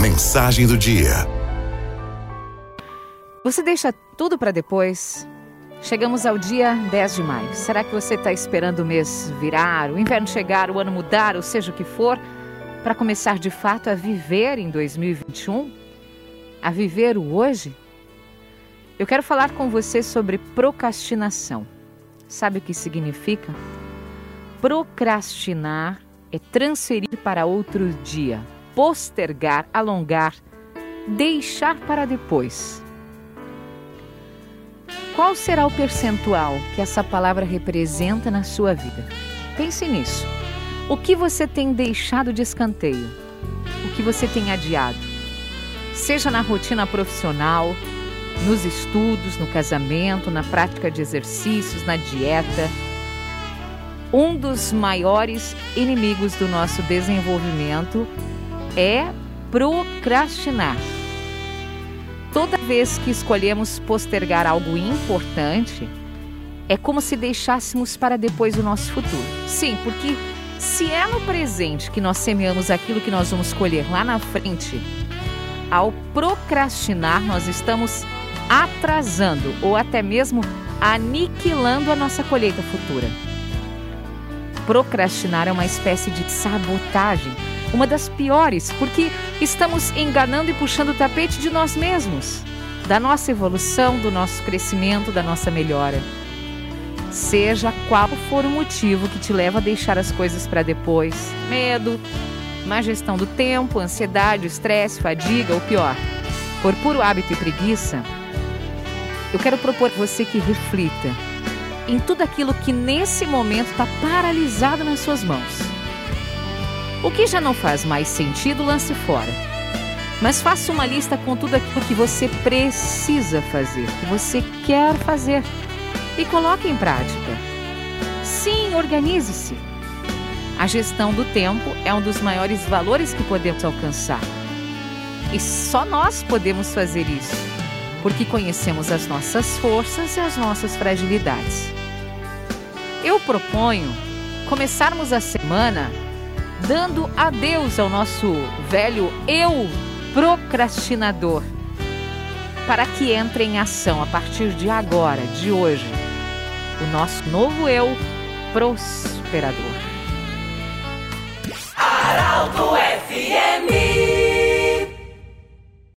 Mensagem do dia. Você deixa tudo para depois? Chegamos ao dia 10 de maio. Será que você está esperando o mês virar, o inverno chegar, o ano mudar, ou seja o que for, para começar de fato a viver em 2021? A viver o hoje? Eu quero falar com você sobre procrastinação. Sabe o que significa? Procrastinar é transferir para outro dia, postergar, alongar, deixar para depois. Qual será o percentual que essa palavra representa na sua vida? Pense nisso. O que você tem deixado de escanteio? O que você tem adiado? Seja na rotina profissional, nos estudos, no casamento, na prática de exercícios, na dieta. Um dos maiores inimigos do nosso desenvolvimento é procrastinar. Toda vez que escolhemos postergar algo importante, é como se deixássemos para depois o nosso futuro. Sim, porque se é no presente que nós semeamos aquilo que nós vamos colher lá na frente, ao procrastinar, nós estamos atrasando ou até mesmo aniquilando a nossa colheita futura. Procrastinar é uma espécie de sabotagem, uma das piores, porque estamos enganando e puxando o tapete de nós mesmos, da nossa evolução, do nosso crescimento, da nossa melhora. Seja qual for o motivo que te leva a deixar as coisas para depois, medo, má gestão do tempo, ansiedade, estresse, fadiga ou pior, por puro hábito e preguiça, eu quero propor você que reflita em tudo aquilo que nesse momento está paralisado nas suas mãos. O que já não faz mais sentido, lance fora. Mas faça uma lista com tudo aquilo que você precisa fazer, que você quer fazer, e coloque em prática. Sim, organize-se. A gestão do tempo é um dos maiores valores que podemos alcançar. E só nós podemos fazer isso porque conhecemos as nossas forças e as nossas fragilidades. Eu proponho começarmos a semana dando adeus ao nosso velho eu procrastinador, para que entre em ação a partir de agora, de hoje, o nosso novo eu prosperador.